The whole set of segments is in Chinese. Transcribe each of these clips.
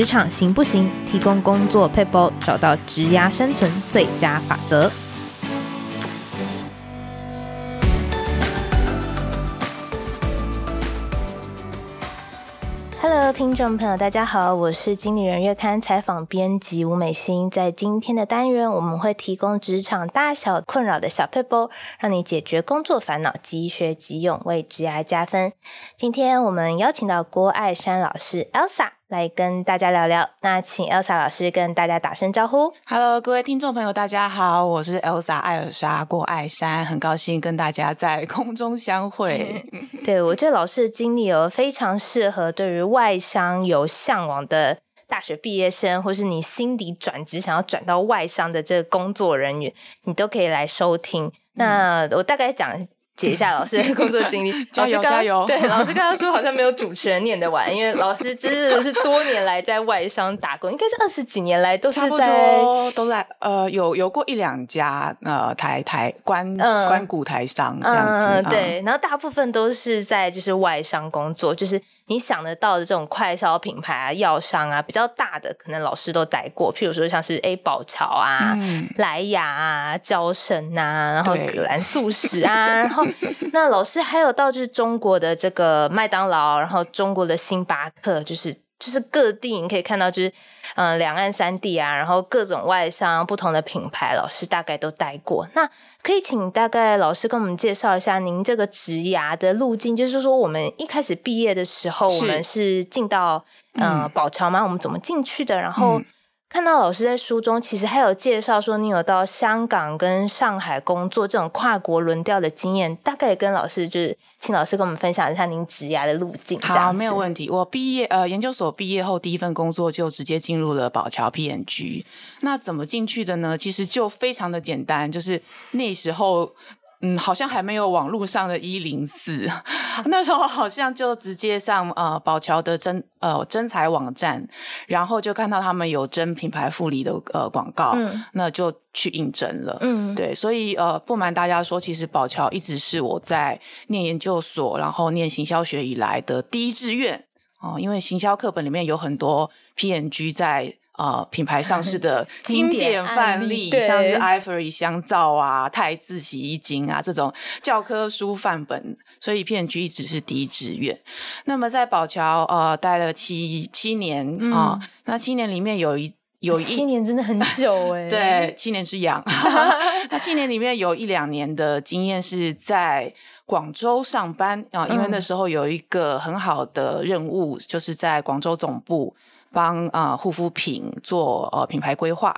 职场行不行？提供工作撇步，找到职涯生存最佳法则。Hello，听众朋友，大家好，我是经理人月刊采访编辑吴美心。在今天的单元，我们会提供职场大小困扰的小撇步，让你解决工作烦恼，即学即用，为职涯加分。今天我们邀请到郭爱珊老师 Elsa。来跟大家聊聊，那请 Elsa 老师跟大家打声招呼。Hello，各位听众朋友，大家好，我是 Elsa 艾尔莎郭艾珊，很高兴跟大家在空中相会。对，我觉得老师的经历哦，非常适合对于外商有向往的大学毕业生，或是你心底转职想要转到外商的这个工作人员，你都可以来收听。那我大概讲。写一下老师的工作经历，加油加油！对，老师刚刚说好像没有主持人念得完，因为老师真的是多年来在外商打工，应该是二十几年来都是在，差不多都在呃，有有过一两家呃台台关关谷台商这样子，嗯，对，然后大部分都是在就是外商工作，就是。你想得到的这种快消品牌啊、药商啊，比较大的，可能老师都待过。譬如说，像是 A 宝桥啊、嗯、莱雅啊、娇生啊，然后葛兰素史啊，然后 那老师还有到就是中国的这个麦当劳，然后中国的星巴克，就是。就是各地你可以看到，就是嗯，两岸三地啊，然后各种外商不同的品牌，老师大概都待过。那可以请大概老师跟我们介绍一下您这个职涯的路径，就是说我们一开始毕业的时候，我们是进到嗯宝桥吗？我们怎么进去的？然后。看到老师在书中其实还有介绍说，你有到香港跟上海工作这种跨国轮调的经验，大概跟老师就是请老师跟我们分享一下您职涯的路径。好，没有问题。我毕业呃研究所毕业后第一份工作就直接进入了宝桥 P&G。那怎么进去的呢？其实就非常的简单，就是那时候。嗯，好像还没有网络上的一零四，那时候好像就直接上呃宝桥的真呃真才网站，然后就看到他们有征品牌副理的呃广告，嗯，那就去应征了，嗯，对，所以呃不瞒大家说，其实宝桥一直是我在念研究所，然后念行销学以来的第一志愿哦，因为行销课本里面有很多 P N G 在。呃，品牌上市的经典范例，像是 Ivory 香皂啊、汰渍洗衣精啊这种教科书范本，所以骗局一直是第一志愿。那么在宝桥呃待了七七年啊、那七年里面有一有一七年真的很久 哎，对，七年之痒。那七年里面有一两年的经验是在广州上班啊、呃，因为那时候有一个很好的任务，就是在广州总部。帮啊护肤品做呃品牌规划，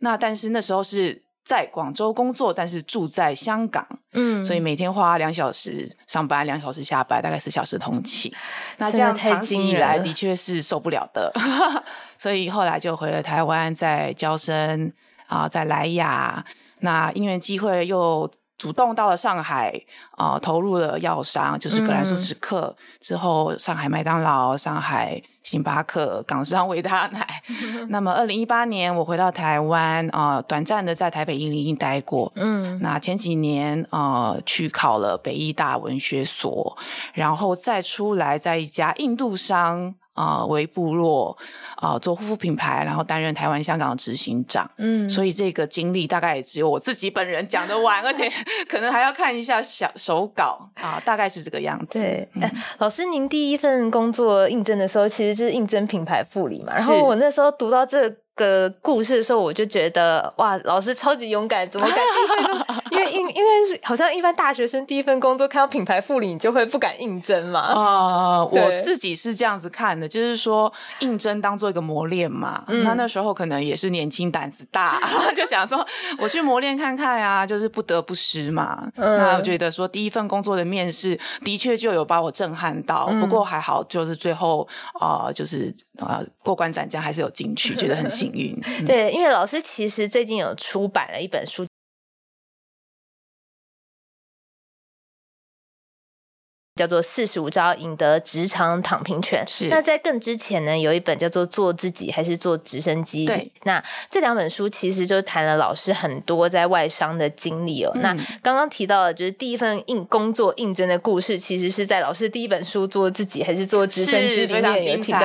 那但是那时候是在广州工作，但是住在香港，嗯，所以每天花两小时上班，两小时下班，大概四小时通勤。那这样长期以来的确是受不了的，所以后来就回了台湾，在娇生啊，在莱雅，那因缘机会又。主动到了上海，啊、呃，投入了药商，就是格兰素史克、嗯、之后，上海麦当劳、上海星巴克、港商维他奶。那么，二零一八年我回到台湾，啊、呃，短暂的在台北一零一待过。嗯，那前几年，呃，去考了北艺大文学所，然后再出来，在一家印度商。啊，为部落啊做护肤品牌，然后担任台湾、香港的执行长。嗯，所以这个经历大概也只有我自己本人讲得完，而且 可能还要看一下小手稿啊，大概是这个样子。对，嗯、老师，您第一份工作应征的时候，其实就是应征品牌副理嘛。然后我那时候读到这个故事的时候，我就觉得哇，老师超级勇敢，怎么敢？因为因因为好像一般大学生第一份工作看到品牌副理，你就会不敢应征嘛。啊、呃，我自己是这样子看的，就是说应征当做一个磨练嘛。嗯、那那时候可能也是年轻胆子大，就想说我去磨练看看呀、啊，就是不得不失嘛。嗯、那我觉得说第一份工作的面试的确就有把我震撼到，嗯、不过还好，就是最后啊、呃，就是啊、呃、过关斩将还是有进去，觉得很幸对，因为老师其实最近有出版了一本书。叫做《四十五招赢得职场躺平权》。是。那在更之前呢，有一本叫做《做自己还是做直升机》。对。那这两本书其实就谈了老师很多在外商的经历哦。嗯、那刚刚提到的就是第一份应工作应征的故事，其实是在老师第一本书《做自己还是做直升机》里面有提到。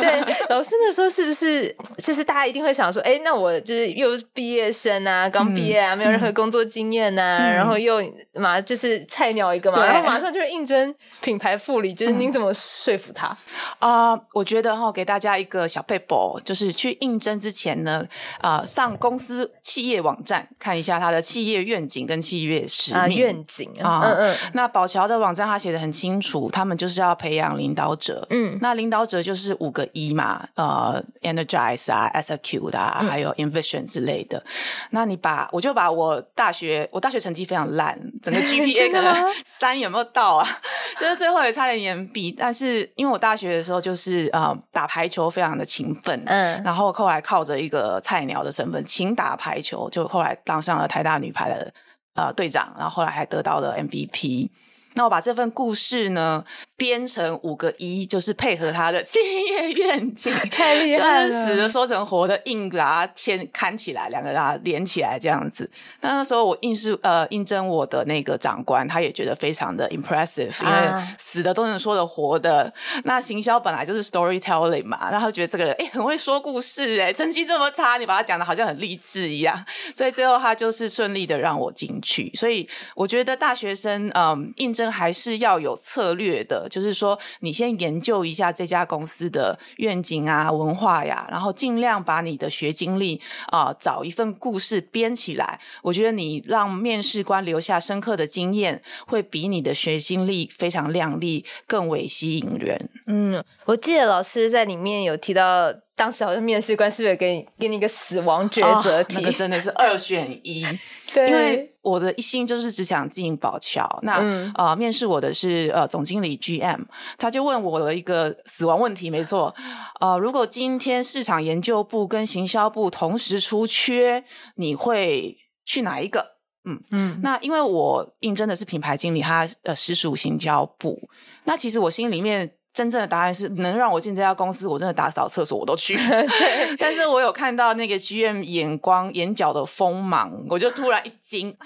对，老师那时候是不是就是大家一定会想说，哎，那我就是又毕业生啊，刚毕业啊，嗯、没有任何工作经验呐、啊，嗯、然后又马就是菜鸟一个嘛，然后马上就是应征。品牌副理，就是您怎么说服他啊、嗯呃？我觉得哈，给大家一个小撇步，就是去应征之前呢，啊、呃，上公司企业网站看一下他的企业愿景跟企业使命。啊、愿景啊，嗯嗯。那宝桥的网站他写的很清楚，他们就是要培养领导者。嗯，那领导者就是五个 E 嘛，呃，Energize 啊，Execute 啊，还有 Envision 之类的。嗯、那你把我就把我大学我大学成绩非常烂，整个 GPA 可能三有没有到啊？就是最后也差点延毕，但是因为我大学的时候就是呃打排球非常的勤奋，嗯，然后后来靠着一个菜鸟的身份勤打排球，就后来当上了台大女排的呃队长，然后后来还得到了 MVP。那我把这份故事呢编成五个一，就是配合他的 企业愿景，太厉害了，就是死的说成活的，硬把它牵看起来，两个把它连起来这样子。那那时候我应是呃应征我的那个长官，他也觉得非常的 impressive，因为死的都能说的活的。那行销本来就是 storytelling 嘛，然后觉得这个人哎、欸、很会说故事哎，成绩这么差，你把他讲的好像很励志一样，所以最后他就是顺利的让我进去。所以我觉得大学生嗯应征。还是要有策略的，就是说，你先研究一下这家公司的愿景啊、文化呀，然后尽量把你的学经历啊、呃，找一份故事编起来。我觉得你让面试官留下深刻的经验，会比你的学经历非常亮丽更为吸引人。嗯，我记得老师在里面有提到。当时好像面试官是不是给你给你一个死亡抉择题？哦，那个真的是二选一。对，因为我的一心就是只想进宝桥。那、嗯、呃，面试我的是呃总经理 GM，他就问我了一个死亡问题，没错。呃，如果今天市场研究部跟行销部同时出缺，你会去哪一个？嗯嗯。那因为我应征的是品牌经理，他呃实属行销部。那其实我心里面。真正的答案是能让我进这家公司，我真的打扫厕所我都去。对，但是我有看到那个 GM 眼光眼角的锋芒，我就突然一惊。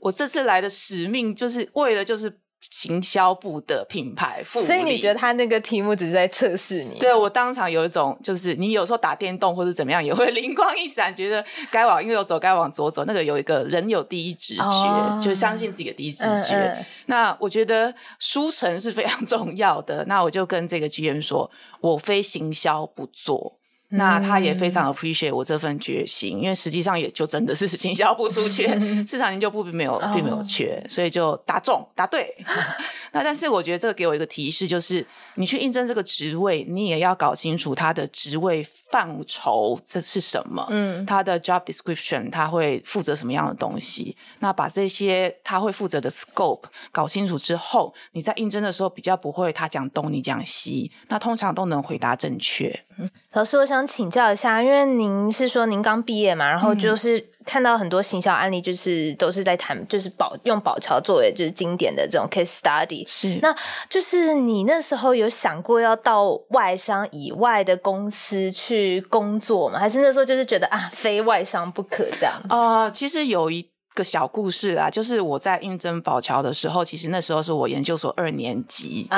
我这次来的使命就是为了就是。行销部的品牌副理，所以你觉得他那个题目只是在测试你？对，我当场有一种，就是你有时候打电动或者怎么样，也会 灵光一闪，觉得该往右走，该往左走。那个有一个人有第一直觉，哦、就相信自己的第一直觉。嗯嗯、那我觉得书城是非常重要的。那我就跟这个 GM 说，我非行销不做。那他也非常 appreciate 我这份决心，因为实际上也就真的是经销不出缺，市场研究部并没有并没有缺，所以就答中答对。那但是我觉得这个给我一个提示，就是你去应征这个职位，你也要搞清楚他的职位范畴这是什么，嗯，他的 job description 他会负责什么样的东西。那把这些他会负责的 scope 搞清楚之后，你在应征的时候比较不会他讲东你讲西，那通常都能回答正确。嗯，老师，我想请教一下，因为您是说您刚毕业嘛，然后就是看到很多行销案例，就是都是在谈，就是宝用宝桥作为就是经典的这种 case study。是，那就是你那时候有想过要到外商以外的公司去工作吗？还是那时候就是觉得啊，非外商不可这样？呃，其实有一个小故事啊，就是我在应征宝桥的时候，其实那时候是我研究所二年级，都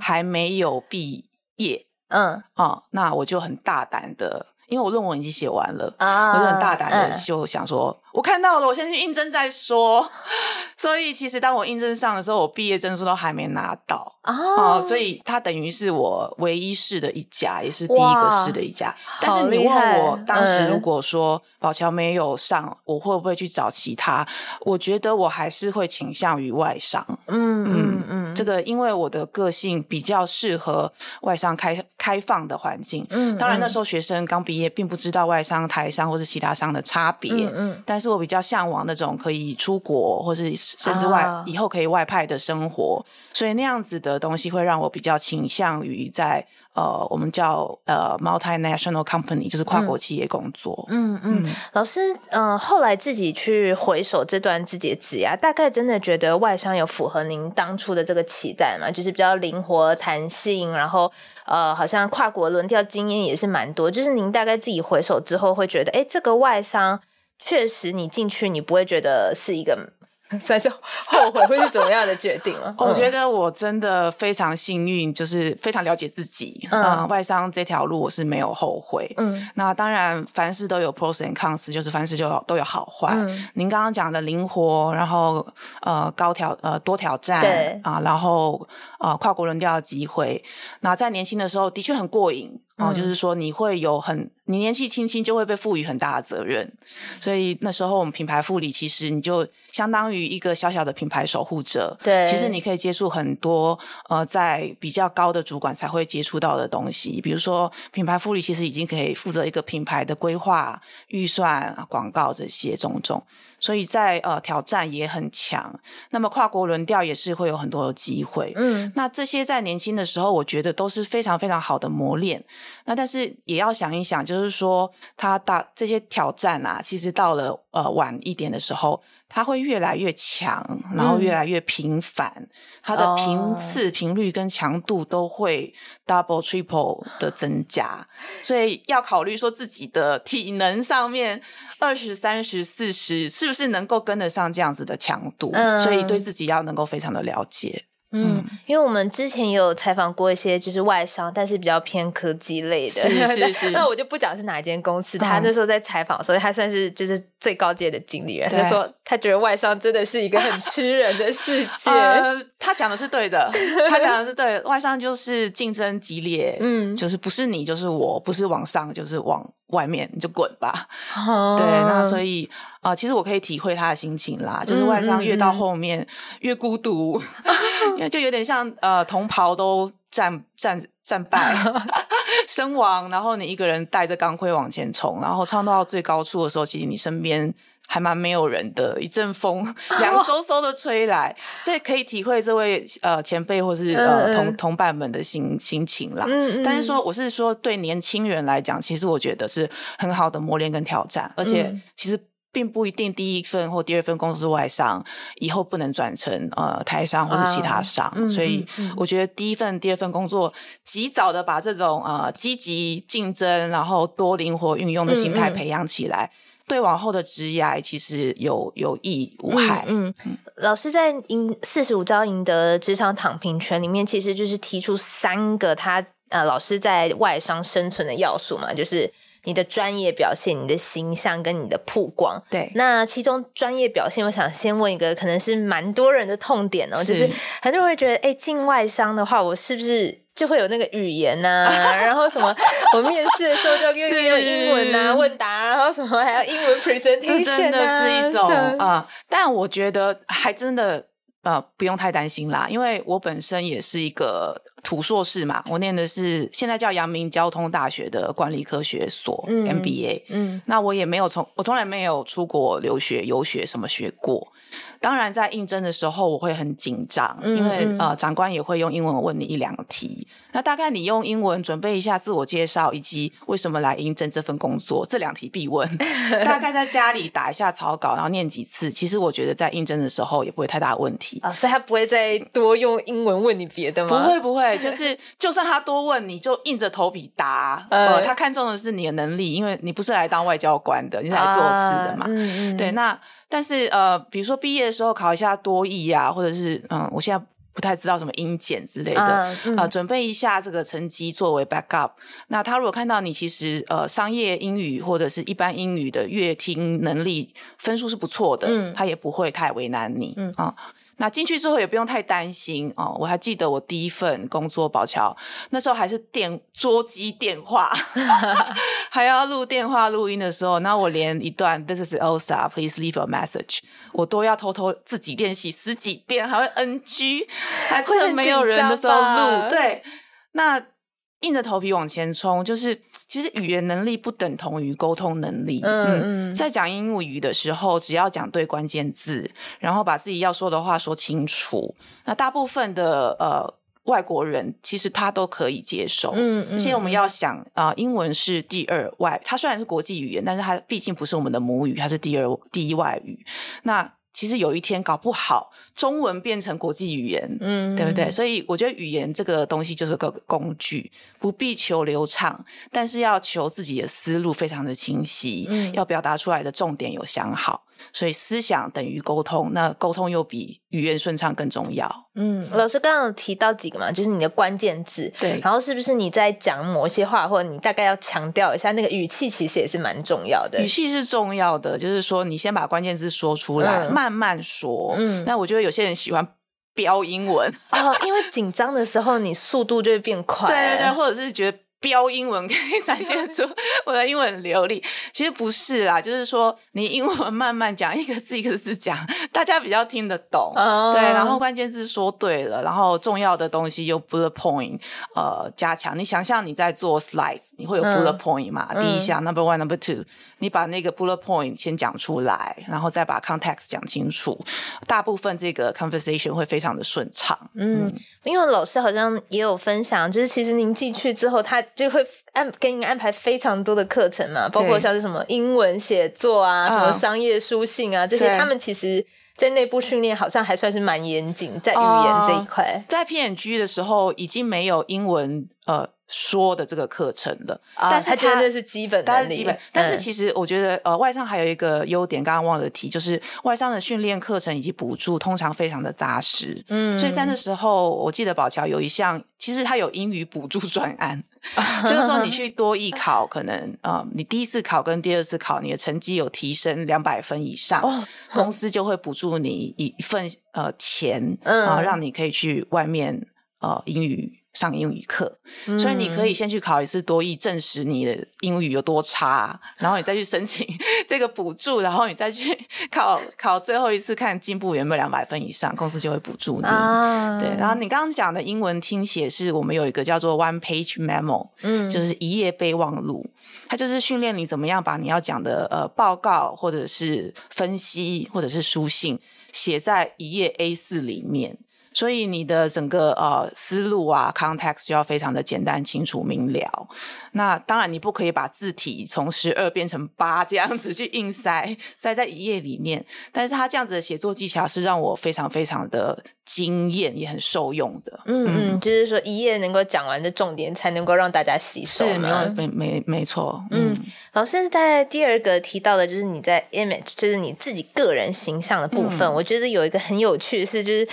还没有毕业。嗯啊，那我就很大胆的，因为我论文已经写完了，啊、我就很大胆的就想说。我看到了，我先去应征再说。所以其实当我应征上的时候，我毕业证书都还没拿到啊、oh. 呃，所以它等于是我唯一试的一家，也是第一个试的一家。但是你问我当时如果说宝桥没有上，嗯、我会不会去找其他？我觉得我还是会倾向于外商。嗯嗯嗯，这个因为我的个性比较适合外商开开放的环境。嗯，当然那时候学生刚毕业，并不知道外商、台商或是其他商的差别。嗯嗯，但是。是我比较向往那种可以出国，或是甚至外、啊、以后可以外派的生活，所以那样子的东西会让我比较倾向于在呃，我们叫呃 multinational company，就是跨国企业工作。嗯嗯，嗯老师，嗯、呃，后来自己去回首这段自己的职涯，大概真的觉得外商有符合您当初的这个个期待嘛，就是比较灵活弹性，然后呃，好像跨国轮调经验也是蛮多。就是您大概自己回首之后会觉得，哎，这个外商确实你进去你不会觉得是一个。算是后悔会是怎么样的决定吗？我觉得我真的非常幸运，就是非常了解自己。嗯，呃、外商这条路我是没有后悔。嗯，那当然凡事都有 pros and cons，就是凡事就都有好坏。嗯，您刚刚讲的灵活，然后呃高挑呃多挑战，对啊，然后呃跨国轮调的机会，那在年轻的时候的确很过瘾。哦，嗯、就是说你会有很，你年纪轻轻就会被赋予很大的责任，所以那时候我们品牌副理其实你就相当于一个小小的品牌守护者。对，其实你可以接触很多呃，在比较高的主管才会接触到的东西，比如说品牌副理其实已经可以负责一个品牌的规划、预算、广告这些种种。所以在呃挑战也很强，那么跨国轮调也是会有很多的机会。嗯，那这些在年轻的时候，我觉得都是非常非常好的磨练。那但是也要想一想，就是说他大这些挑战啊，其实到了呃晚一点的时候。它会越来越强，然后越来越频繁，嗯、它的频次、频、oh. 率跟强度都会 double、triple 的增加，所以要考虑说自己的体能上面二十三十四十是不是能够跟得上这样子的强度，嗯、所以对自己要能够非常的了解。嗯，因为我们之前也有采访过一些就是外商，但是比较偏科技类的，是是 是。那我就不讲是哪一间公司，他那时候在采访，所以他算是就是最高阶的经理人。他说他觉得外商真的是一个很吃人的世界。呃，他讲的是对的，他讲的是对的，外商就是竞争激烈，嗯，就是不是你就是我，不是往上就是往外面，你就滚吧。哦，对，那所以。啊、呃，其实我可以体会他的心情啦，就是外商越到后面、嗯嗯、越孤独，因为就有点像呃同袍都战战战败 身亡，然后你一个人带着钢盔往前冲，然后唱到最高处的时候，其实你身边还蛮没有人的，一阵风 凉飕飕的吹来，所以可以体会这位呃前辈或是呃同同伴们的心心情啦。嗯嗯，但是说我是说对年轻人来讲，其实我觉得是很好的磨练跟挑战，而且其实。并不一定第一份或第二份工作是外商，以后不能转成呃台商或是其他商，啊、所以我觉得第一份、第二份工作及早的把这种呃积极竞争，然后多灵活运用的心态培养起来，嗯嗯、对往后的职涯其实有有益无害。嗯，嗯老师在赢四十五招赢得职场躺平权里面，其实就是提出三个他呃老师在外商生存的要素嘛，就是。你的专业表现、你的形象跟你的曝光，对。那其中专业表现，我想先问一个，可能是蛮多人的痛点哦，是就是很多人会觉得，哎、欸，进外商的话，我是不是就会有那个语言呐、啊？然后什么，我面试的时候就要用用英文啊问答，然后什么还要英文 presentation，啊、这真的是一种啊、呃。但我觉得还真的呃不用太担心啦，因为我本身也是一个。土硕士嘛，我念的是现在叫阳明交通大学的管理科学所、嗯、MBA。嗯，那我也没有从我从来没有出国留学、游学什么学过。当然，在应征的时候我会很紧张，嗯、因为呃，长官也会用英文问你一两题。那大概你用英文准备一下自我介绍，以及为什么来应征这份工作，这两题必问。大概在家里打一下草稿，然后念几次。其实我觉得在应征的时候也不会太大问题啊、哦，所以他不会再多用英文问你别的吗？不会，不会，就是就算他多问，你就硬着头皮答。呃，他看中的是你的能力，因为你不是来当外交官的，你是来做事的嘛。啊、嗯嗯，对，那。但是呃，比如说毕业的时候考一下多译啊，或者是嗯，我现在不太知道什么英检之类的啊、嗯呃，准备一下这个成绩作为 backup。那他如果看到你其实呃商业英语或者是一般英语的阅听能力分数是不错的，嗯，他也不会太为难你，嗯啊。那进去之后也不用太担心哦。我还记得我第一份工作，宝桥那时候还是电桌机电话，还要录电话录音的时候，那我连一段 This is Elsa，please leave a message，我都要偷偷自己练习十几遍，还会 NG，还趁没有人的时候录。对，那。硬着头皮往前冲，就是其实语言能力不等同于沟通能力。嗯嗯，在讲英语的时候，只要讲对关键字，然后把自己要说的话说清楚，那大部分的呃外国人其实他都可以接受。嗯嗯，而且我们要想啊、呃，英文是第二外，它虽然是国际语言，但是它毕竟不是我们的母语，它是第二第一外语。那其实有一天搞不好，中文变成国际语言，嗯，对不对？所以我觉得语言这个东西就是个工具，不必求流畅，但是要求自己的思路非常的清晰，嗯，要表达出来的重点有想好。所以思想等于沟通，那沟通又比语言顺畅更重要。嗯，老师刚刚有提到几个嘛，就是你的关键字，对，然后是不是你在讲某些话，或者你大概要强调一下那个语气，其实也是蛮重要的。语气是重要的，就是说你先把关键字说出来，嗯、慢慢说。嗯，那我觉得有些人喜欢飙英文哦，因为紧张的时候你速度就会变快，对对对，或者是觉得。标英文可以展现出 我的英文很流利，其实不是啦，就是说你英文慢慢讲，一个字一个字讲，大家比较听得懂。Oh. 对，然后关键字说对了，然后重要的东西又 bullet point，呃，加强。你想象你在做 slides，你会有 bullet point 嘛？嗯、第一项 number one number two，你把那个 bullet point 先讲出来，然后再把 context 讲清楚，大部分这个 conversation 会非常的顺畅。嗯，嗯因为老师好像也有分享，就是其实您进去之后，他就会安给你安排非常多的课程嘛，包括像是什么英文写作啊，什么商业书信啊，这些他们其实，在内部训练好像还算是蛮严谨，在语言这一块，呃，在 P&G 的时候已经没有英文呃。说的这个课程的，啊、但是他真的是基本的，基本。但是其实我觉得，呃，外商还有一个优点，刚刚忘了提，就是外商的训练课程以及补助通常非常的扎实。嗯，所以在那时候，我记得宝桥有一项，其实他有英语补助专案，就是说你去多艺考，可能呃，你第一次考跟第二次考，你的成绩有提升两百分以上，哦、公司就会补助你一份呃钱，啊、呃，让你可以去外面呃英语。上英语课，所以你可以先去考一次多益，证实你的英语有多差，然后你再去申请 这个补助，然后你再去 考考最后一次，看进步有没有两百分以上，公司就会补助你。啊、对，然后你刚刚讲的英文听写，是我们有一个叫做 One Page Memo，嗯，就是一页备忘录，它就是训练你怎么样把你要讲的呃报告或者是分析或者是书信写在一页 A 四里面。所以你的整个呃思路啊，context 就要非常的简单、清楚、明了。那当然，你不可以把字体从十二变成八这样子去硬塞塞在一页里面。但是他这样子的写作技巧是让我非常非常的惊艳，也很受用的。嗯嗯，就是说一页能够讲完的重点，才能够让大家吸收。是，没有没没没错。嗯，嗯老师在第二个提到的就是你在 image，就是你自己个人形象的部分。嗯、我觉得有一个很有趣的是，就是。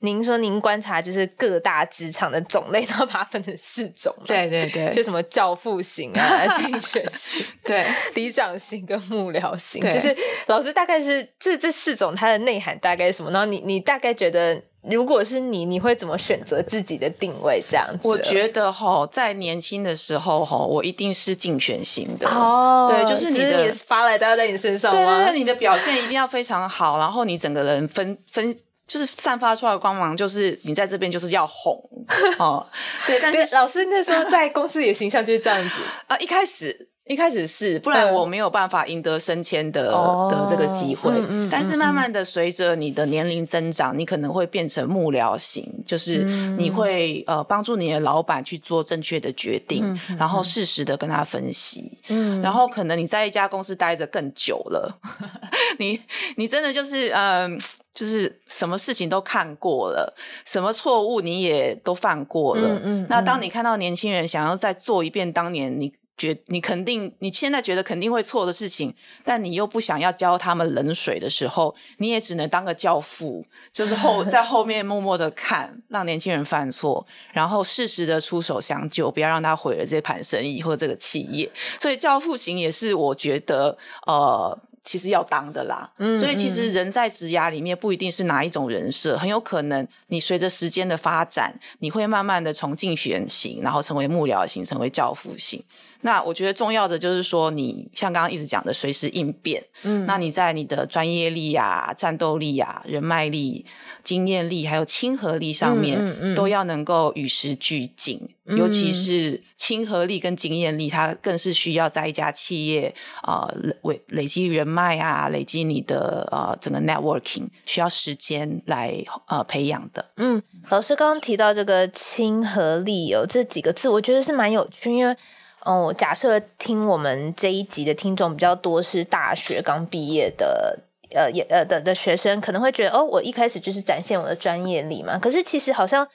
您说您观察就是各大职场的种类，然后把它分成四种，对对对，就什么教父型啊、竞选型、对里长型跟幕僚型，就是老师大概是这这四种它的内涵大概是什么？然后你你大概觉得，如果是你，你会怎么选择自己的定位？这样子？我觉得哈，在年轻的时候哈，我一定是竞选型的哦，对，就是你的发来都要在你身上吗？对，对，对，你的表现一定要非常好，然后你整个人分分。就是散发出来的光芒，就是你在这边就是要红 哦。对，但是老师那时候在公司里的形象就是这样子啊。一开始，一开始是，不然我没有办法赢得升迁的、嗯、的这个机会。嗯嗯、但是慢慢的，随着你的年龄增长，你可能会变成幕僚型，就是你会呃帮助你的老板去做正确的决定，嗯、然后适时的跟他分析。嗯，然后可能你在一家公司待着更久了，你你真的就是嗯。呃就是什么事情都看过了，什么错误你也都犯过了。嗯嗯、那当你看到年轻人想要再做一遍当年你觉你肯定你现在觉得肯定会错的事情，但你又不想要浇他们冷水的时候，你也只能当个教父，就是后 在后面默默的看，让年轻人犯错，然后适时的出手相救，不要让他毁了这盘生意或这个企业。所以教父型也是我觉得呃。其实要当的啦，嗯，所以其实人在职涯里面不一定是哪一种人设，很有可能你随着时间的发展，你会慢慢的从竞选型，然后成为幕僚型，成为教父型。那我觉得重要的就是说，你像刚刚一直讲的，随时应变，嗯，那你在你的专业力呀、啊、战斗力呀、啊、人脉力。经验力还有亲和力上面，嗯嗯嗯、都要能够与时俱进，嗯、尤其是亲和力跟经验力，它更是需要在一家企业啊累累积人脉啊，累积你的呃整个 networking，需要时间来呃培养的。嗯，老师刚刚提到这个亲和力有、哦、这几个字，我觉得是蛮有趣，因为哦、假设听我们这一集的听众比较多是大学刚毕业的。呃也呃的的学生可能会觉得，哦，我一开始就是展现我的专业力嘛。可是其实好像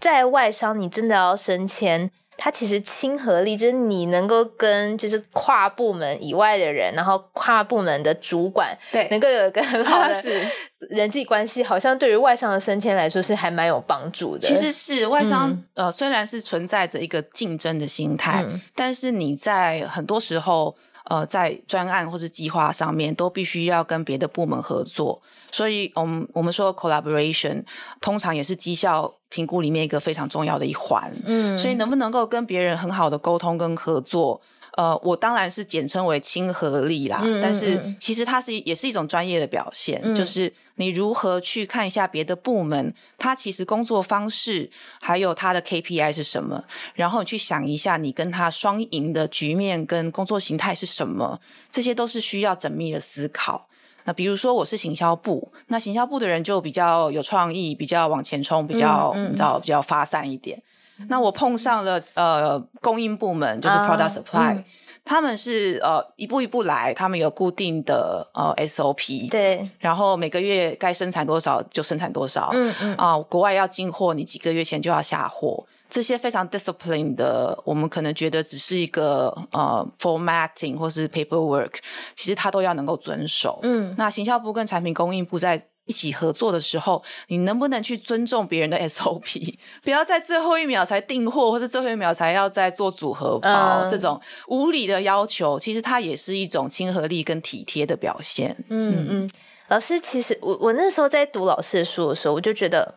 在外商，你真的要升迁。它其实亲和力就是你能够跟就是跨部门以外的人，然后跨部门的主管，对，能够有一个很好的 人际关系，好像对于外商的升迁来说是还蛮有帮助的。其实是外商，嗯、呃，虽然是存在着一个竞争的心态，嗯、但是你在很多时候。呃，在专案或是计划上面，都必须要跟别的部门合作，所以，我们我们说 collaboration，通常也是绩效评估里面一个非常重要的一环。嗯，所以能不能够跟别人很好的沟通跟合作？呃，我当然是简称为亲和力啦，嗯嗯嗯，但是其实它是也是一种专业的表现，嗯，就是你如何去看一下别的部门，他其实工作方式还有他的 KPI 是什么，然后你去想一下你跟他双赢的局面跟工作形态是什么，这些都是需要缜密的思考。那比如说我是行销部，那行销部的人就比较有创意，比较往前冲，比较嗯嗯，你知道比较发散一点。那我碰上了呃供应部门，就是 product supply，、uh, 嗯、他们是呃一步一步来，他们有固定的呃 SOP，对，然后每个月该生产多少就生产多少，嗯嗯。啊、呃，国外要进货，你几个月前就要下货，这些非常 disciplined 的，我们可能觉得只是一个呃 formatting 或是 paperwork，其实他都要能够遵守。嗯，那行销部跟产品供应部在。一起合作的时候，你能不能去尊重别人的 SOP？不要在最后一秒才订货，或者最后一秒才要再做组合包，嗯、这种无理的要求，其实它也是一种亲和力跟体贴的表现。嗯嗯，老师，其实我我那时候在读老师的书的时候，我就觉得，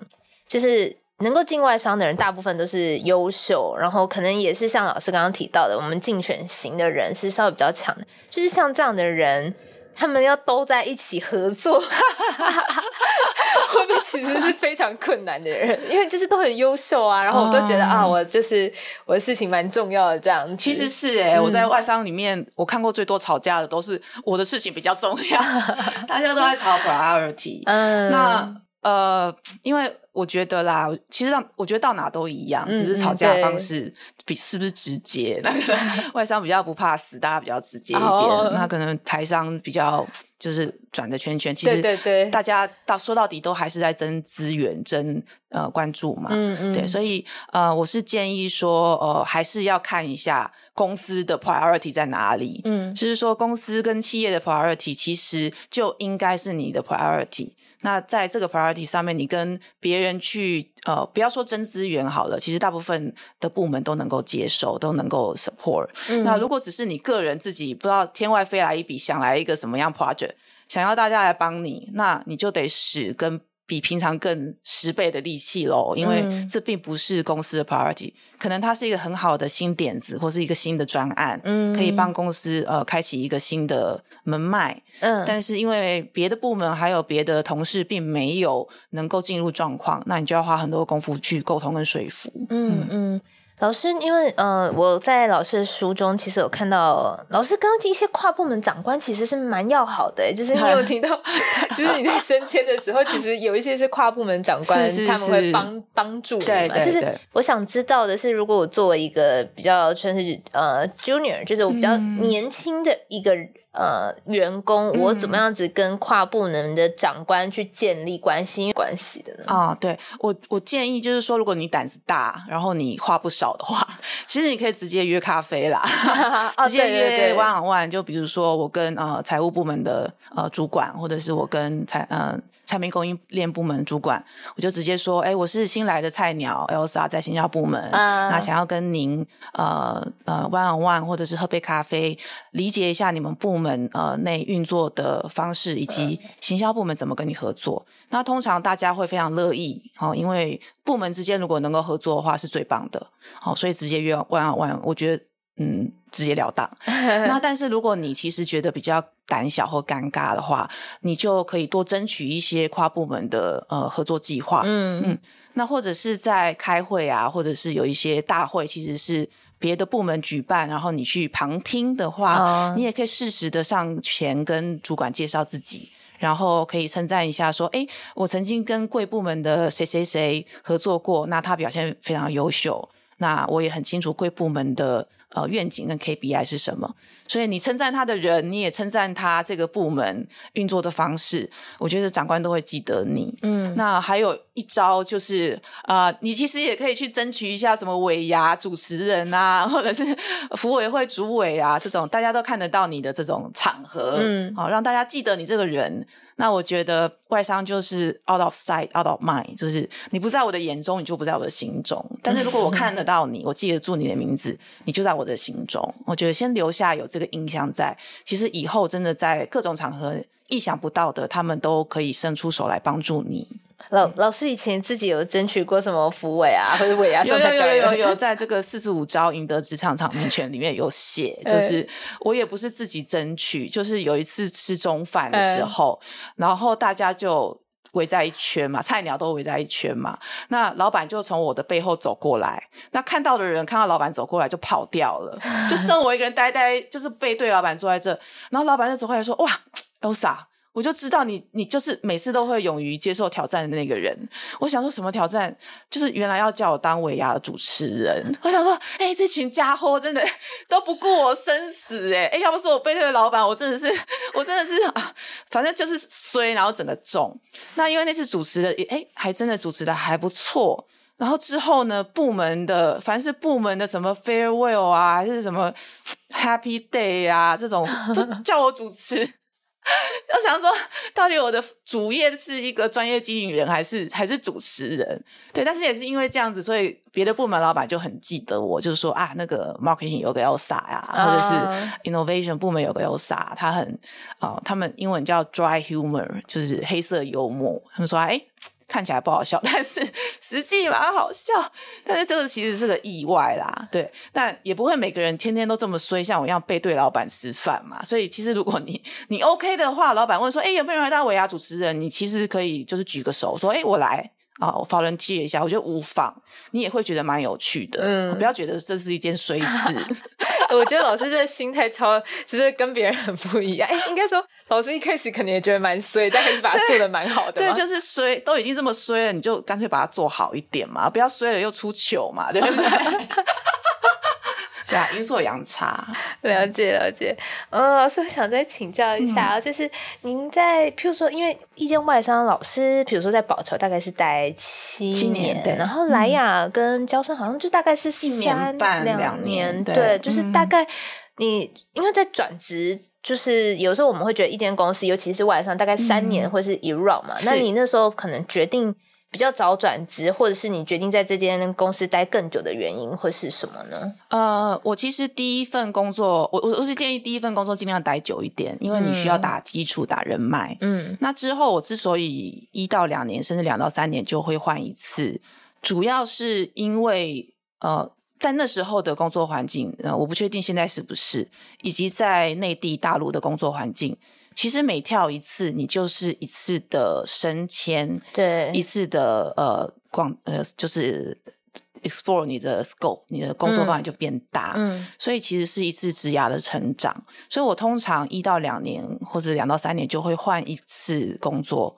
就是能够进外商的人，大部分都是优秀，然后可能也是像老师刚刚提到的，我们竞选型的人是稍微比较强的，就是像这样的人。他们要都在一起合作，会不会其实是非常困难的人？因为就是都很优秀啊，然后我都觉得、嗯、啊，我就是我的事情蛮重要的这样。其实是哎、欸嗯、我在外商里面，我看过最多吵架的都是我的事情比较重要，大家都在吵 priority。嗯，那呃，因为。我觉得啦，其实到我觉得到哪都一样，只是吵架的方式比是不是直接。那 个外商比较不怕死，大家比较直接一点。Oh. 那可能台商比较就是转的圈圈。其实大家到说到底都还是在争资源、争呃关注嘛。嗯嗯。对，所以呃，我是建议说，呃，还是要看一下公司的 priority 在哪里。嗯，就是说公司跟企业的 priority 其实就应该是你的 priority。那在这个 priority 上面，你跟别人去呃，不要说争资源好了，其实大部分的部门都能够接受，都能够 support。嗯。那如果只是你个人自己不知道天外飞来一笔，想来一个什么样 project，想要大家来帮你，那你就得使跟。比平常更十倍的力气喽，因为这并不是公司的 priority，嗯、可能它是一个很好的新点子，或是一个新的专案，嗯，可以帮公司呃开启一个新的门脉，嗯，但是因为别的部门还有别的同事并没有能够进入状况，那你就要花很多功夫去沟通跟说服，嗯嗯。嗯老师，因为呃，我在老师的书中其实有看到，老师刚刚一些跨部门长官其实是蛮要好的，就是你有听到，就是你在升迁的时候，其实有一些是跨部门长官，是是是他们会帮帮助你嘛。对对对，就是我想知道的是，如果我作为一个比较算是呃 junior，就是我比较年轻的一个。嗯呃，员工，我怎么样子跟跨部门的长官去建立关系关系的呢？啊，对我，我建议就是说，如果你胆子大，然后你话不少的话，其实你可以直接约咖啡啦，直接约 one on one。就比如说，我跟呃财务部门的呃主管，或者是我跟财呃。产品供应链部门主管，我就直接说：“哎，我是新来的菜鸟，Elsa 在行销部门，那、uh, 想要跟您呃呃 one on one，或者是喝杯咖啡，理解一下你们部门呃内运作的方式，以及行销部门怎么跟你合作。Uh, 那通常大家会非常乐意哦，因为部门之间如果能够合作的话是最棒的哦，所以直接约 one on one，我觉得。”嗯，直截了当。那但是如果你其实觉得比较胆小或尴尬的话，你就可以多争取一些跨部门的呃合作计划。嗯嗯。那或者是在开会啊，或者是有一些大会，其实是别的部门举办，然后你去旁听的话，哦、你也可以适时的上前跟主管介绍自己，然后可以称赞一下说：“哎，我曾经跟贵部门的谁谁谁合作过，那他表现非常优秀。”那我也很清楚贵部门的呃愿景跟 KPI 是什么。所以你称赞他的人，你也称赞他这个部门运作的方式，我觉得长官都会记得你。嗯，那还有一招就是啊、呃，你其实也可以去争取一下什么尾牙主持人啊，或者是 服委会主委啊这种大家都看得到你的这种场合，嗯，好让大家记得你这个人。那我觉得外商就是 out of sight, out of mind，就是你不在我的眼中，你就不在我的心中。但是如果我看得到你，我记得住你的名字，你就在我的心中。我觉得先留下有这个印象在，其实以后真的在各种场合意想不到的，他们都可以伸出手来帮助你。老老师以前自己有争取过什么福委啊，或者委啊？有有有有有，在这个四十五招赢得职场场命权里面有写，就是我也不是自己争取，就是有一次吃中饭的时候，然后大家就围在一圈嘛，菜鸟都围在一圈嘛，那老板就从我的背后走过来，那看到的人看到老板走过来就跑掉了，就剩我一个人呆呆，就是背对老板坐在这，然后老板就走过来说：“哇，Elsa。”我就知道你，你就是每次都会勇于接受挑战的那个人。我想说什么挑战？就是原来要叫我当尾牙的主持人。我想说，哎、这群家伙真的 都不顾我生死、哎，哎，要不是我背对的老板，我真的是，我真的是啊，反正就是衰，然后整个重。那因为那次主持的，哎、还真的主持的还不错。然后之后呢，部门的凡是部门的什么 farewell 啊，还是什么 happy day 啊，这种 就叫我主持。我想说，到底我的主业是一个专业经营人，还是还是主持人？对，但是也是因为这样子，所以别的部门老板就很记得我，就是说啊，那个 marketing 有个 Elsa 呀，或者是 innovation 部门有个 Elsa，他很啊、呃，他们英文叫 dry humor，就是黑色幽默。他们说，哎。看起来不好笑，但是实际蛮好笑。但是这个其实是个意外啦，对。但也不会每个人天天都这么衰，像我一样背对老板吃饭嘛。所以其实如果你你 OK 的话，老板问说：“哎，有没有人来当维亚主持人？”你其实可以就是举个手说：“哎，我来。”啊，我 volunteer 一下，我觉得无妨，你也会觉得蛮有趣的。嗯，不要觉得这是一件衰事。我觉得老师这心态超，其实跟别人很不一样。哎，应该说老师一开始肯定也觉得蛮衰，但还是把它做的蛮好的。对，就是衰，都已经这么衰了，你就干脆把它做好一点嘛，不要衰了又出糗嘛，对不对？对啊，阴错阳差，了解了解。嗯，老师，我想再请教一下，嗯、就是您在譬如说，因为一间外商老师，比如说在宝桥大概是待七年，七年对，然后莱雅跟娇生好像就大概是三一年半两年，对，对，就是大概你因为在转职，就是有时候我们会觉得一间公司，尤其是外商，大概三年或是 around 嘛，嗯、那你那时候可能决定。比较早转职，或者是你决定在这间公司待更久的原因会是什么呢？呃，我其实第一份工作，我我我是建议第一份工作尽量待久一点，因为你需要打基础、打人脉。嗯，那之后我之所以一到两年，甚至两到三年就会换一次，主要是因为呃，在那时候的工作环境，呃，我不确定现在是不是，以及在内地大陆的工作环境。其实每跳一次，你就是一次的升迁，对，一次的呃广呃就是 explore 你的 scope，你的工作范围就变大，嗯，所以其实是一次职涯的成长。所以我通常一到两年或者两到三年就会换一次工作。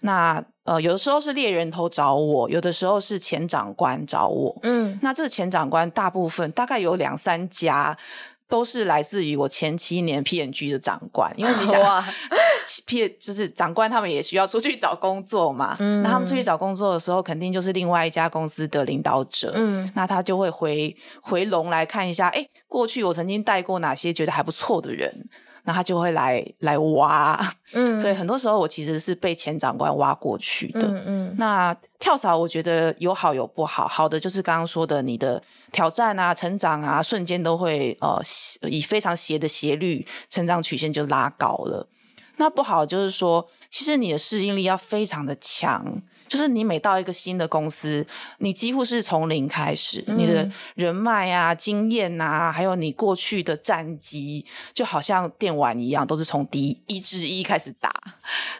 那呃有的时候是猎人头找我，有的时候是前长官找我，嗯，那这个前长官大部分大概有两三家。都是来自于我前七年 PNG 的长官，因为你想 哇，P 就是长官他们也需要出去找工作嘛。嗯，那他们出去找工作的时候，肯定就是另外一家公司的领导者。嗯，那他就会回回笼来看一下，哎，过去我曾经带过哪些觉得还不错的人。那他就会来来挖，嗯，所以很多时候我其实是被前长官挖过去的。嗯，嗯，那跳槽我觉得有好有不好，好的就是刚刚说的，你的挑战啊、成长啊，瞬间都会呃以非常斜的斜率成长曲线就拉高了。那不好就是说，其实你的适应力要非常的强。就是你每到一个新的公司，你几乎是从零开始，嗯、你的人脉啊、经验啊，还有你过去的战绩，就好像电玩一样，都是从第一至一开始打。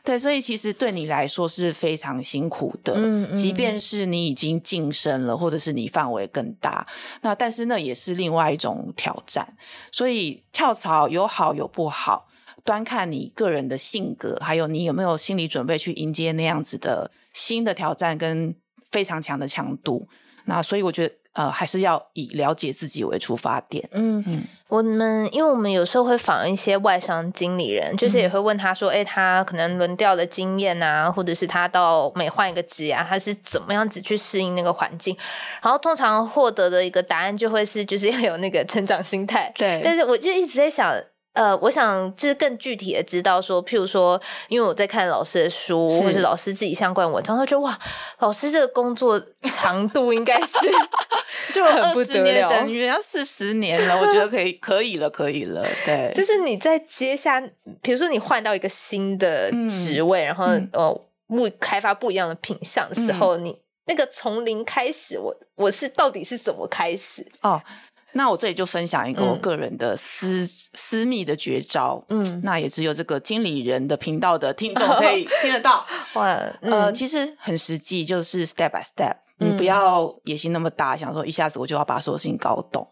对，所以其实对你来说是非常辛苦的。嗯，嗯，即便是你已经晋升了，或者是你范围更大，那但是那也是另外一种挑战。所以跳槽有好有不好。端看你个人的性格，还有你有没有心理准备去迎接那样子的新的挑战跟非常强的强度。那所以我觉得，呃，还是要以了解自己为出发点。嗯嗯，我们因为我们有时候会访一些外商经理人，就是也会问他说，哎、嗯欸，他可能轮调的经验啊，或者是他到每换一个职啊，他是怎么样子去适应那个环境？然后通常获得的一个答案就会是，就是要有那个成长心态。对，但是我就一直在想。呃，我想就是更具体的知道说，譬如说，因为我在看老师的书，或者是老师自己相关文章，他觉得哇，老师这个工作长度应该是 就二十年等于要四十年了，我觉得可以，可以了，可以了。对，就是你在接下，比如说你换到一个新的职位，嗯、然后呃，不开发不一样的品相的时候，嗯、你那个从零开始，我我是到底是怎么开始？哦。那我这里就分享一个我个人的私、嗯、私密的绝招，嗯，那也只有这个经理人的频道的听众可以 听得到。哇，嗯、呃，其实很实际，就是 step by step，你不要野心那么大，想说一下子我就要把所有事情搞懂。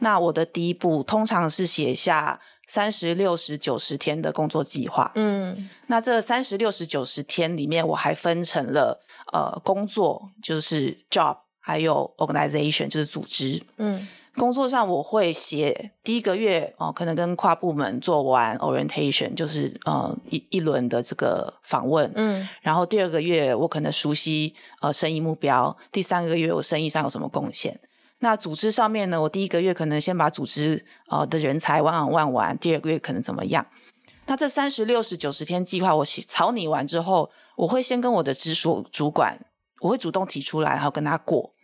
那我的第一步通常是写下三十六十九十天的工作计划，嗯，那这三十六十九十天里面，我还分成了呃工作，就是 job，还有 organization，就是组织，嗯。工作上我会写第一个月哦，可能跟跨部门做完 orientation，就是呃一一轮的这个访问，嗯，然后第二个月我可能熟悉呃生意目标，第三个月我生意上有什么贡献。那组织上面呢，我第一个月可能先把组织呃的人才万万完完，第二个月可能怎么样？那这三十六十九十天计划我写草拟完之后，我会先跟我的直属主管，我会主动提出来，然后跟他过。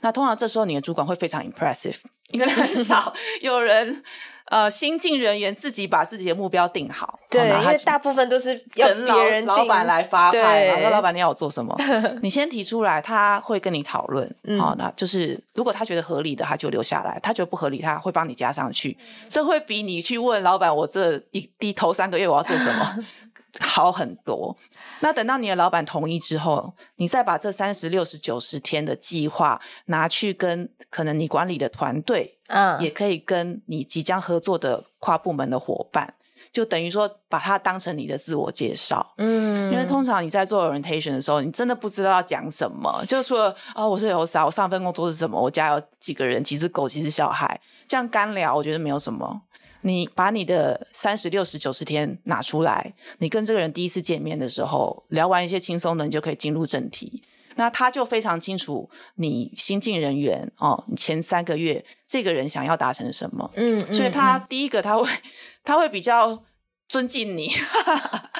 那通常这时候你的主管会非常 impressive。因为很少有人，呃，新进人员自己把自己的目标定好，对，因为大部分都是要别人老板来发派，然后老板你要我做什么？你先提出来，他会跟你讨论，好、嗯，那就是如果他觉得合理的，他就留下来；他觉得不合理，他会帮你加上去。这会比你去问老板，我这一第头三个月我要做什么？好很多。那等到你的老板同意之后，你再把这三十六十九十天的计划拿去跟可能你管理的团队，嗯，也可以跟你即将合作的跨部门的伙伴，就等于说把它当成你的自我介绍，嗯，因为通常你在做 orientation 的时候，你真的不知道要讲什么，就除了啊、哦，我是有啥，我上份工作是什么，我家有几个人，几只狗，几只小孩，这样干聊，我觉得没有什么。你把你的三十六十九十天拿出来，你跟这个人第一次见面的时候，聊完一些轻松的，你就可以进入正题。那他就非常清楚你新进人员哦，你前三个月这个人想要达成什么，嗯，嗯，所以他第一个他会 他会比较尊敬你，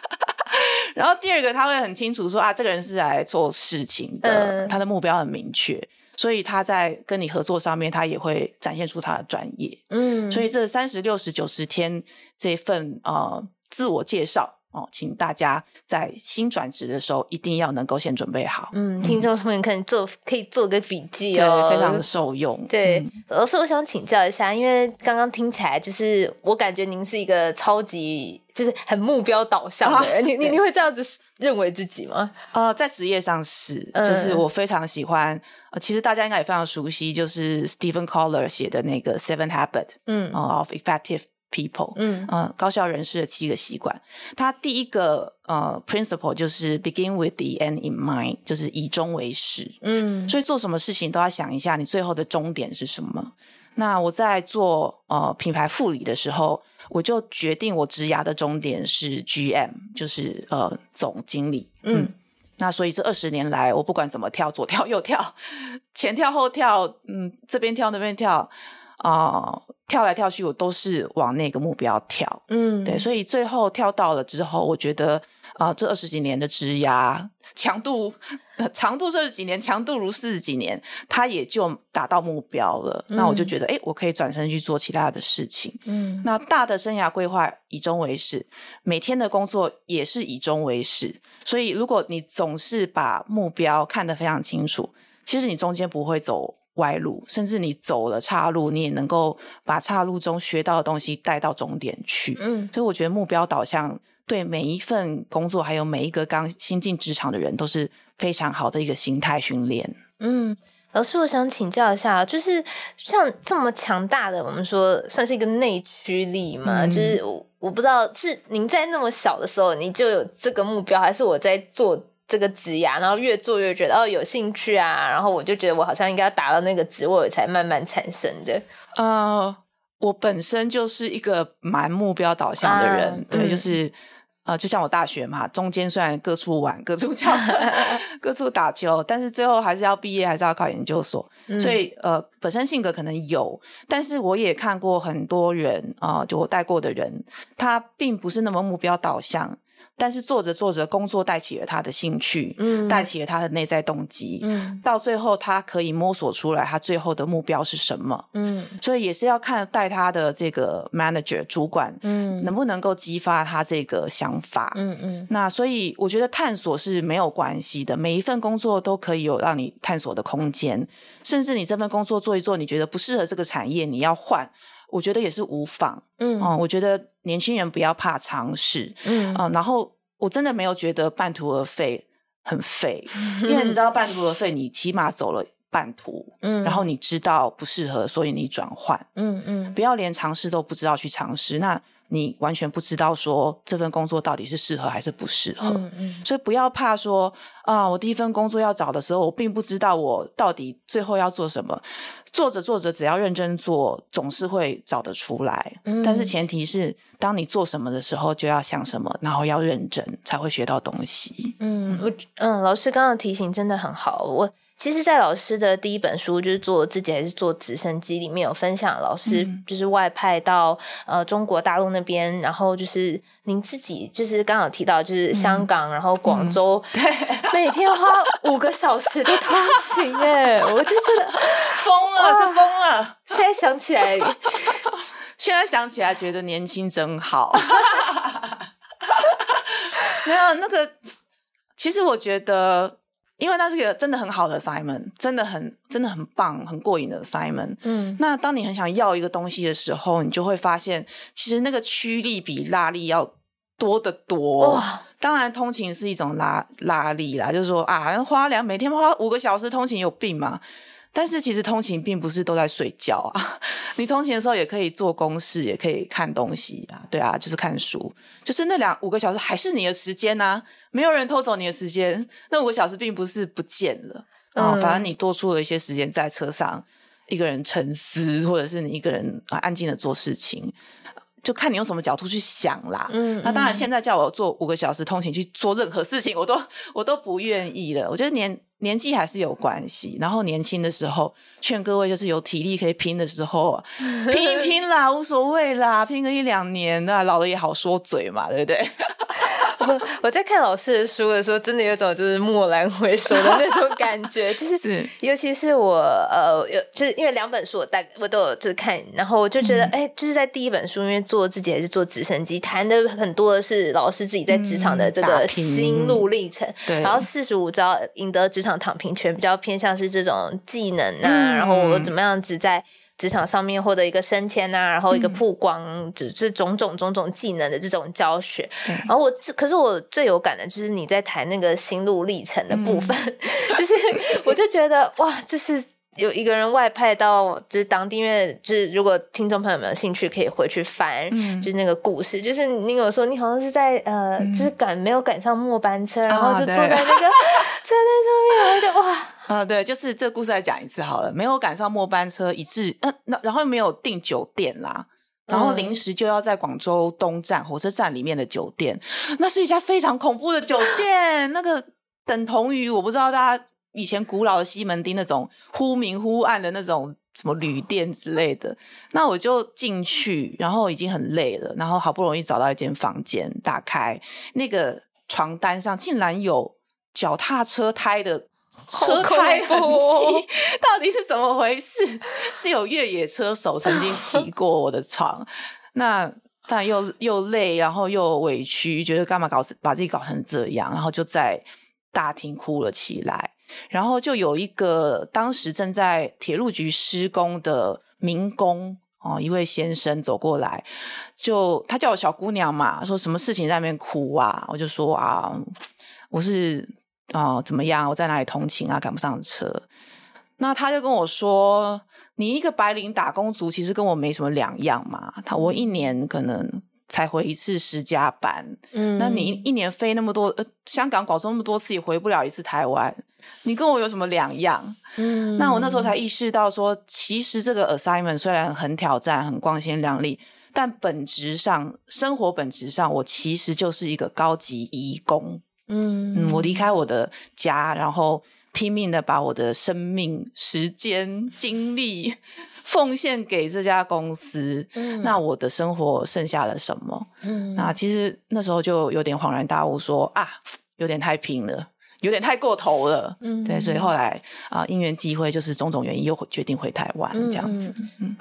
然后第二个他会很清楚说啊，这个人是来做事情的，他的目标很明确。所以他在跟你合作上面，他也会展现出他的专业。嗯，所以这三十六十九十天这份呃自我介绍哦，请大家在新转职的时候一定要能够先准备好。嗯，听众朋友可以做可以做个笔记哦，对，非常的受用。对，嗯、老师，我想请教一下，因为刚刚听起来就是我感觉您是一个超级就是很目标导向的人，啊、你你你会这样子认为自己吗？呃，在职业上是，就是我非常喜欢。呃，其实大家应该也非常熟悉，就是 Stephen Kotler 写的那个 Seven Habits，嗯，of Effective People，嗯，呃，高效人士的七个习惯。他第一个呃 principle 就是 Begin with the end in mind，就是以终为始，嗯，所以做什么事情都要想一下你最后的终点是什么。那我在做呃品牌副理的时候，我就决定我职涯的终点是 GM，就是呃总经理，嗯。嗯那所以这二十年来，我不管怎么跳，左跳右跳，前跳后跳，嗯，这边跳那边跳，啊、呃，跳来跳去，我都是往那个目标跳，嗯，对，所以最后跳到了之后，我觉得。啊、呃，这二十几年的枝涯强度，呃、长度这几年，强度如四十几年，他也就达到目标了。嗯、那我就觉得，哎，我可以转身去做其他的事情。嗯，那大的生涯规划以终为始，每天的工作也是以终为始。所以，如果你总是把目标看得非常清楚，其实你中间不会走歪路，甚至你走了岔路，你也能够把岔路中学到的东西带到终点去。嗯，所以我觉得目标导向。对每一份工作，还有每一个刚新进职场的人，都是非常好的一个心态训练。嗯，老师，我想请教一下，就是像这么强大的，我们说算是一个内驱力嘛？嗯、就是我我不知道是您在那么小的时候，你就有这个目标，还是我在做这个职涯，然后越做越觉得哦有兴趣啊，然后我就觉得我好像应该要达到那个职位才慢慢产生的。呃，我本身就是一个蛮目标导向的人，啊、对，就是。嗯呃，就像我大学嘛，中间虽然各处玩、各处跳、各处打球，但是最后还是要毕业，还是要考研究所。嗯、所以，呃，本身性格可能有，但是我也看过很多人啊、呃，就我带过的人，他并不是那么目标导向。但是做着做着，工作带起了他的兴趣，嗯，带起了他的内在动机，嗯，到最后他可以摸索出来他最后的目标是什么，嗯，所以也是要看带他的这个 manager 主管，嗯，能不能够激发他这个想法，嗯嗯。那所以我觉得探索是没有关系的，每一份工作都可以有让你探索的空间，甚至你这份工作做一做，你觉得不适合这个产业，你要换。我觉得也是无妨，嗯，嗯，我觉得年轻人不要怕尝试，嗯，嗯，然后我真的没有觉得半途而废很废，因为你知道半途而废，你起码走了半途，嗯，然后你知道不适合，所以你转换，嗯嗯，不要连尝试都不知道去尝试，那。你完全不知道说这份工作到底是适合还是不适合，嗯嗯，所以不要怕说啊，我第一份工作要找的时候，我并不知道我到底最后要做什么。做着做着，只要认真做，总是会找得出来。嗯，但是前提是，当你做什么的时候，就要想什么，然后要认真，才会学到东西。嗯，我嗯，老师刚刚提醒真的很好，我。其实，在老师的第一本书就是做自己还是做直升机里面有分享，老师就是外派到、嗯、呃中国大陆那边，然后就是您自己就是刚好提到就是香港，嗯、然后广州，嗯、每天花五个小时的通勤，哎，我就觉得疯了，这疯了。现在想起来，现在想起来觉得年轻真好。没有那个，其实我觉得。因为那是个真的很好的 assignment，真的很真的很棒、很过瘾的 assignment。嗯，那当你很想要一个东西的时候，你就会发现，其实那个驱力比拉力要多得多。哇！当然，通勤是一种拉拉力啦，就是说啊，花两每天花五个小时通勤有病吗？但是其实通勤并不是都在睡觉啊，你通勤的时候也可以做公事，也可以看东西啊，对啊，就是看书，就是那两五个小时还是你的时间啊，没有人偷走你的时间，那五个小时并不是不见了啊，反正你多出了一些时间在车上，一个人沉思，或者是你一个人啊安静的做事情。就看你用什么角度去想啦。嗯，那当然，现在叫我做五个小时通勤去做任何事情，我都我都不愿意了。我觉得年年纪还是有关系。然后年轻的时候，劝各位就是有体力可以拼的时候，拼一拼啦，无所谓啦，拼个一两年，那老了也好说嘴嘛，对不对？我我在看老师的书的时候，真的有种就是蓦然回首的那种感觉，就是，是尤其是我呃，有就是因为两本书我带我都有就是看，然后我就觉得哎、嗯欸，就是在第一本书，因为做自己还是做直升机，谈的很多的是老师自己在职场的这个心路历程，对，然后四十五招赢得职场躺平权比较偏向是这种技能啊，嗯、然后我怎么样子在。职场上面获得一个升迁呐、啊，然后一个曝光，只、嗯、是种种种种技能的这种教学。然后我，可是我最有感的就是你在谈那个心路历程的部分，嗯、就是我就觉得哇，就是。有一个人外派到就是当地，因为就是如果听众朋友们有兴趣，可以回去翻，嗯、就是那个故事。就是你有说你好像是在呃，嗯、就是赶没有赶上末班车，然后就坐在那个 车在上面，然后就哇啊，对，就是这个故事再讲一次好了。没有赶上末班车，以致嗯，那然后又没有订酒店啦，然后临时就要在广州东站火车站里面的酒店，那是一家非常恐怖的酒店，那个等同于我不知道大家。以前古老的西门町那种忽明忽暗的那种什么旅店之类的，那我就进去，然后已经很累了，然后好不容易找到一间房间，打开那个床单上竟然有脚踏车胎的车胎痕迹，到底是怎么回事？是有越野车手曾经骑 过我的床，那但又又累，然后又委屈，觉得干嘛搞把自己搞成这样，然后就在大厅哭了起来。然后就有一个当时正在铁路局施工的民工哦，一位先生走过来，就他叫我小姑娘嘛，说什么事情在那边哭啊？我就说啊，我是啊、呃、怎么样？我在哪里通勤啊？赶不上车。那他就跟我说，你一个白领打工族，其实跟我没什么两样嘛。他我一年可能才回一次十加班。嗯，那你一年飞那么多，呃，香港、广州那么多次，也回不了一次台湾，你跟我有什么两样？嗯，那我那时候才意识到说，其实这个 assignment 虽然很挑战、很光鲜亮丽，但本质上，生活本质上，我其实就是一个高级移工。嗯嗯，我离开我的家，然后拼命的把我的生命、时间、精力 奉献给这家公司。嗯，那我的生活剩下了什么？嗯，那其实那时候就有点恍然大悟说，说啊，有点太拼了。有点太过头了，嗯，对，所以后来啊，因缘际会，就是种种原因，又决定回台湾这样子。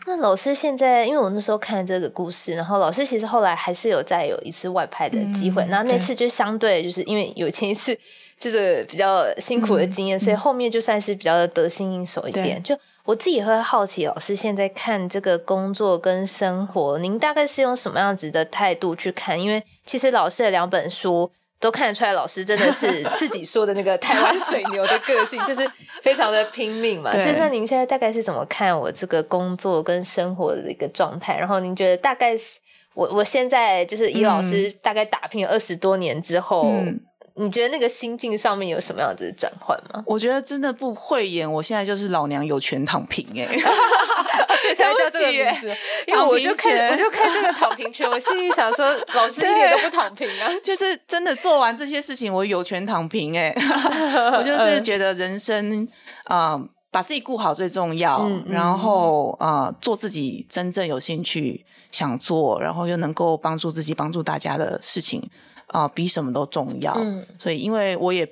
那老师现在，因为我那时候看这个故事，然后老师其实后来还是有再有一次外派的机会，那、嗯、那次就相对就是因为有前一次这个比较辛苦的经验，嗯、所以后面就算是比较得心应手一点。就我自己也会好奇，老师现在看这个工作跟生活，您大概是用什么样子的态度去看？因为其实老师的两本书。都看得出来，老师真的是 自己说的那个台湾水牛的个性，就是非常的拼命嘛。就那您现在大概是怎么看我这个工作跟生活的一个状态？然后您觉得大概是我我现在就是以老师大概打拼了二十多年之后。嗯你觉得那个心境上面有什么样子的转换吗？我觉得真的不会演，我现在就是老娘有权躺平哎、欸，所以才叫这个名字。因为我就看我就看这个躺平圈，我心里想说，老师一点都不躺平啊，就是真的做完这些事情，我有权躺平哎、欸。我就是觉得人生啊、呃，把自己顾好最重要，然后啊、呃，做自己真正有兴趣想做，然后又能够帮助自己、帮助大家的事情。啊、呃，比什么都重要。嗯，所以因为我也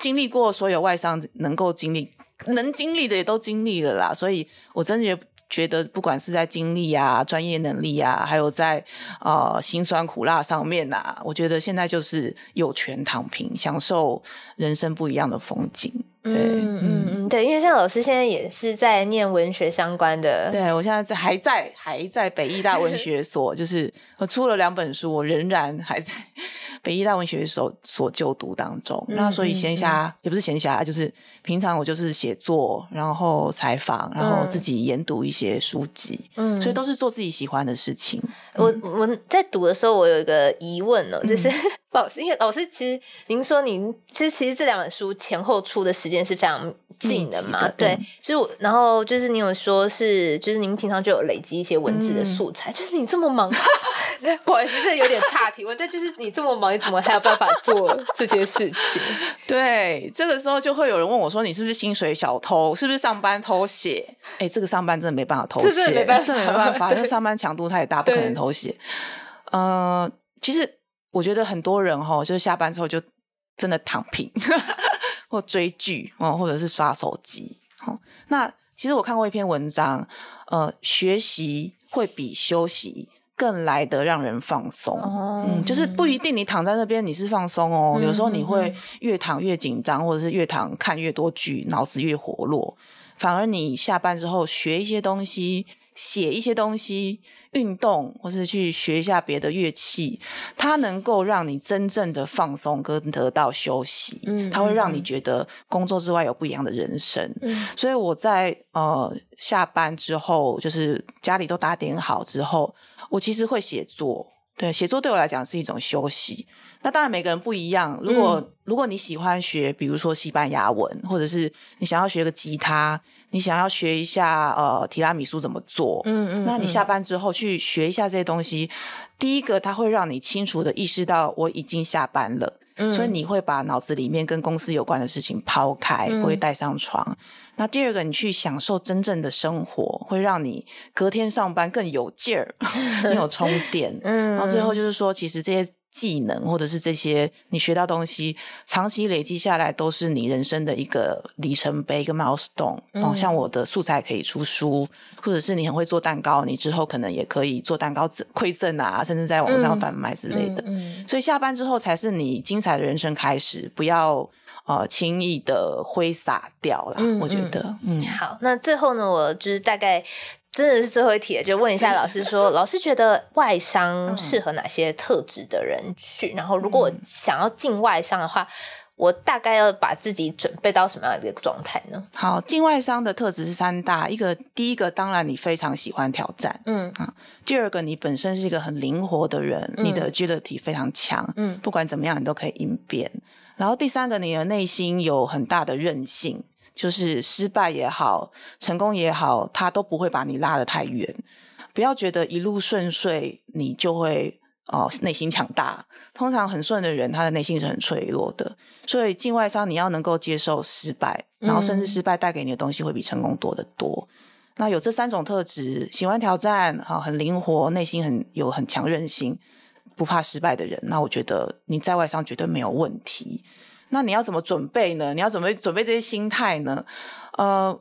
经历过所有外商能够经历、能经历的也都经历了啦，所以我真的也觉得，不管是在经历啊、专业能力啊，还有在呃辛酸苦辣上面啊，我觉得现在就是有权躺平，享受人生不一样的风景。对，嗯嗯嗯，对，因为像老师现在也是在念文学相关的，对，我现在在还在还在北艺大文学所，就是我出了两本书，我仍然还在。北医大文学所所就读当中，嗯、那所以闲暇、嗯、也不是闲暇，就是平常我就是写作，然后采访，然后自己研读一些书籍，嗯，所以都是做自己喜欢的事情。我我在读的时候，我有一个疑问哦，就是、嗯、老师，因为老师其实您说您其实其实这两本书前后出的时间是非常近的嘛，对，嗯、就然后就是你有说是，就是您平常就有累积一些文字的素材，嗯、就是你这么忙。不好意思，这有点差题。问，但就是你这么忙，你怎么还有办法做这些事情？对，这个时候就会有人问我说：“你是不是薪水小偷？是不是上班偷写？”哎，这个上班真的没办法偷写，这没办法，没办法，因为上班强度太大，不可能偷写。呃，其实我觉得很多人哈，就是下班之后就真的躺平，或追剧，哦，或者是刷手机。好，那其实我看过一篇文章，呃，学习会比休息。更来得让人放松，oh, 嗯，就是不一定你躺在那边你是放松哦，嗯、有时候你会越躺越紧张，或者是越躺看越多剧，脑子越活络。反而你下班之后学一些东西，写一些东西，运动，或是去学一下别的乐器，它能够让你真正的放松跟得到休息。嗯，它会让你觉得工作之外有不一样的人生。嗯，所以我在呃下班之后，就是家里都打点好之后。我其实会写作，对，写作对我来讲是一种休息。那当然每个人不一样。如果、嗯、如果你喜欢学，比如说西班牙文，或者是你想要学个吉他，你想要学一下呃提拉米苏怎么做，嗯，嗯嗯，那你下班之后去学一下这些东西，第一个它会让你清楚的意识到我已经下班了。嗯、所以你会把脑子里面跟公司有关的事情抛开，不会带上床。嗯、那第二个，你去享受真正的生活，会让你隔天上班更有劲儿，更有充电。嗯，然后最后就是说，其实这些。技能或者是这些你学到东西，长期累积下来都是你人生的一个里程碑，一个 milestone。嗯，像我的素材可以出书，或者是你很会做蛋糕，你之后可能也可以做蛋糕馈赠啊，甚至在网上贩卖之类的。嗯，嗯，所以下班之后才是你精彩的人生开始，不要呃轻易的挥洒掉了。嗯，我觉得，嗯，好，那最后呢，我就是大概。真的是最后一题，就问一下老师说：老师觉得外商适合哪些特质的人去？然后如果我想要进外商的话，我大概要把自己准备到什么样的一个状态呢？好，进外商的特质是三大，一个第一个当然你非常喜欢挑战，嗯啊，第二个你本身是一个很灵活的人，嗯、你的 agility 非常强，嗯，不管怎么样你都可以应变。然后第三个，你的内心有很大的韧性，就是失败也好，成功也好，他都不会把你拉得太远。不要觉得一路顺遂，你就会。哦，内心强大。通常很顺的人，他的内心是很脆弱的。所以境外商，你要能够接受失败，然后甚至失败带给你的东西会比成功多得多。那有这三种特质，喜欢挑战，好，很灵活，内心很有很强韧性，不怕失败的人，那我觉得你在外商绝对没有问题。那你要怎么准备呢？你要准备准备这些心态呢？呃，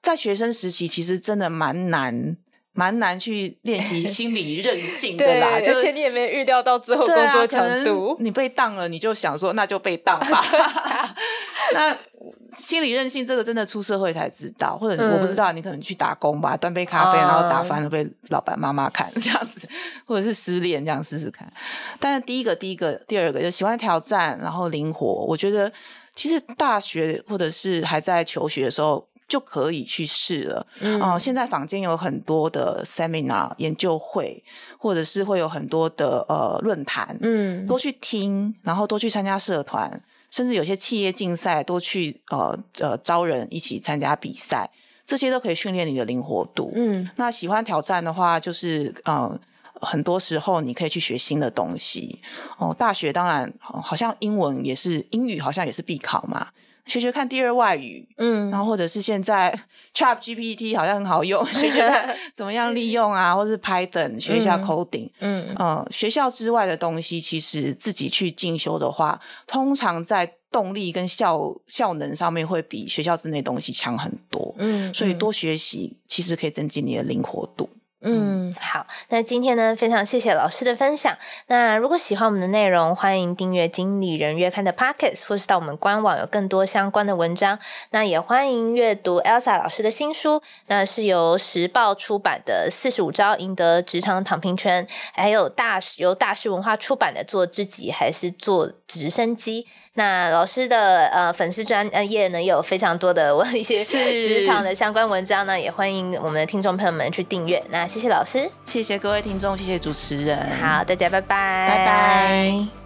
在学生时期，其实真的蛮难。蛮难去练习 心理韧性的啦，对，而且你也没预料到之后工作强度。啊、你被当了，你就想说那就被当吧。那心理韧性这个真的出社会才知道，或者我不知道，你可能去打工吧，端杯咖啡，然后打翻了被老板妈妈看这样子，或者是失恋这样试试看。但是第一个、第一个、第二个就喜欢挑战，然后灵活。我觉得其实大学或者是还在求学的时候。就可以去试了。嗯、呃，现在坊间有很多的 seminar 研究会，或者是会有很多的呃论坛，嗯，多去听，然后多去参加社团，甚至有些企业竞赛，多去呃呃招人一起参加比赛，这些都可以训练你的灵活度。嗯，那喜欢挑战的话，就是呃很多时候你可以去学新的东西。哦、呃，大学当然好像英文也是英语，好像也是必考嘛。学学看第二外语，嗯，然后或者是现在 ChatGPT 好像很好用，学学看怎么样利用啊，或是 Python 学一下 coding，嗯。嗯、呃，学校之外的东西，其实自己去进修的话，通常在动力跟效效能上面会比学校之内东西强很多，嗯，所以多学习其实可以增进你的灵活度。嗯，好，那今天呢，非常谢谢老师的分享。那如果喜欢我们的内容，欢迎订阅《经理人月刊》的 Podcast，或是到我们官网有更多相关的文章。那也欢迎阅读 Elsa 老师的新书，那是由时报出版的《四十五招赢得职场躺平圈》，还有大由大师文化出版的《做自己还是做直升机》。那老师的呃粉丝专页呢，也有非常多的一些职场的相关文章呢，也欢迎我们的听众朋友们去订阅。那谢谢老师，谢谢各位听众，谢谢主持人，好，大家拜拜，拜拜。